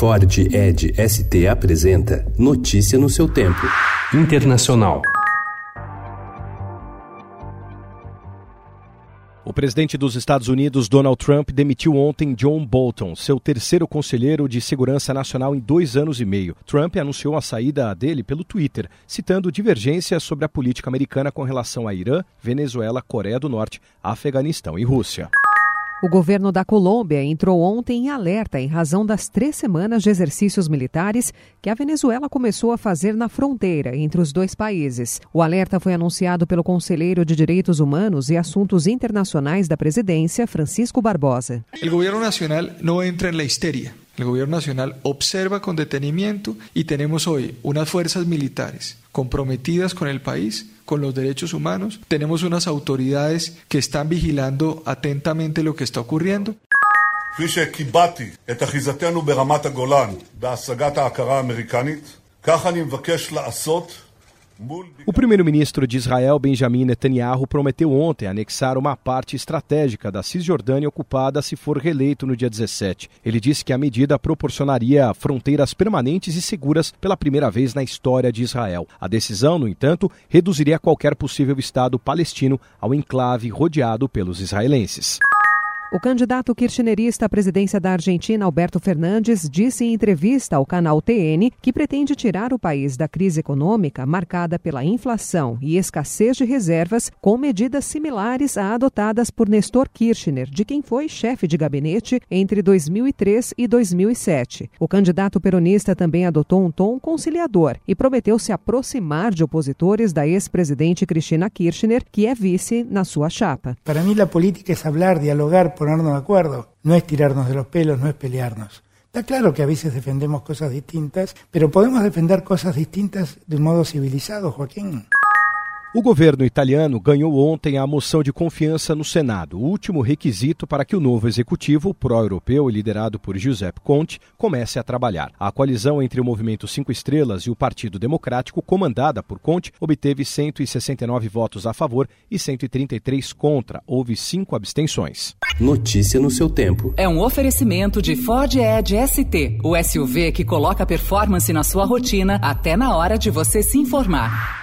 Ford Ed ST apresenta Notícia no seu tempo. Internacional. O presidente dos Estados Unidos, Donald Trump, demitiu ontem John Bolton, seu terceiro conselheiro de segurança nacional em dois anos e meio. Trump anunciou a saída dele pelo Twitter, citando divergências sobre a política americana com relação a Irã, Venezuela, Coreia do Norte, Afeganistão e Rússia. O governo da Colômbia entrou ontem em alerta em razão das três semanas de exercícios militares que a Venezuela começou a fazer na fronteira entre os dois países. O alerta foi anunciado pelo conselheiro de Direitos Humanos e Assuntos Internacionais da presidência, Francisco Barbosa. O governo nacional não entra na histeria. El gobierno nacional observa con detenimiento y tenemos hoy unas fuerzas militares comprometidas con el país, con los derechos humanos. Tenemos unas autoridades que están vigilando atentamente lo que está ocurriendo. כפי שקיבעתי את אחיזתנו ברמת הגולן בהשגת ההכרה האמריקנית, כך אני מבקש לעשות o primeiro-ministro de Israel, Benjamin Netanyahu, prometeu ontem anexar uma parte estratégica da Cisjordânia ocupada se for reeleito no dia 17. Ele disse que a medida proporcionaria fronteiras permanentes e seguras pela primeira vez na história de Israel. A decisão, no entanto, reduziria qualquer possível Estado palestino ao enclave rodeado pelos israelenses. O candidato kirchnerista à presidência da Argentina, Alberto Fernandes, disse em entrevista ao canal TN que pretende tirar o país da crise econômica marcada pela inflação e escassez de reservas com medidas similares a adotadas por Nestor Kirchner, de quem foi chefe de gabinete entre 2003 e 2007. O candidato peronista também adotou um tom conciliador e prometeu se aproximar de opositores da ex-presidente Cristina Kirchner, que é vice na sua chapa. Para mim, a política é falar, dialogar ponernos de acuerdo, no es tirarnos de los pelos, no es pelearnos. Está claro que a veces defendemos cosas distintas, pero podemos defender cosas distintas de un modo civilizado, Joaquín. O governo italiano ganhou ontem a moção de confiança no Senado, o último requisito para que o novo executivo pró-europeu, liderado por Giuseppe Conte, comece a trabalhar. A coalizão entre o Movimento Cinco Estrelas e o Partido Democrático, comandada por Conte, obteve 169 votos a favor e 133 contra. Houve cinco abstenções. Notícia no seu tempo. É um oferecimento de Ford Edge ST, o SUV que coloca performance na sua rotina até na hora de você se informar.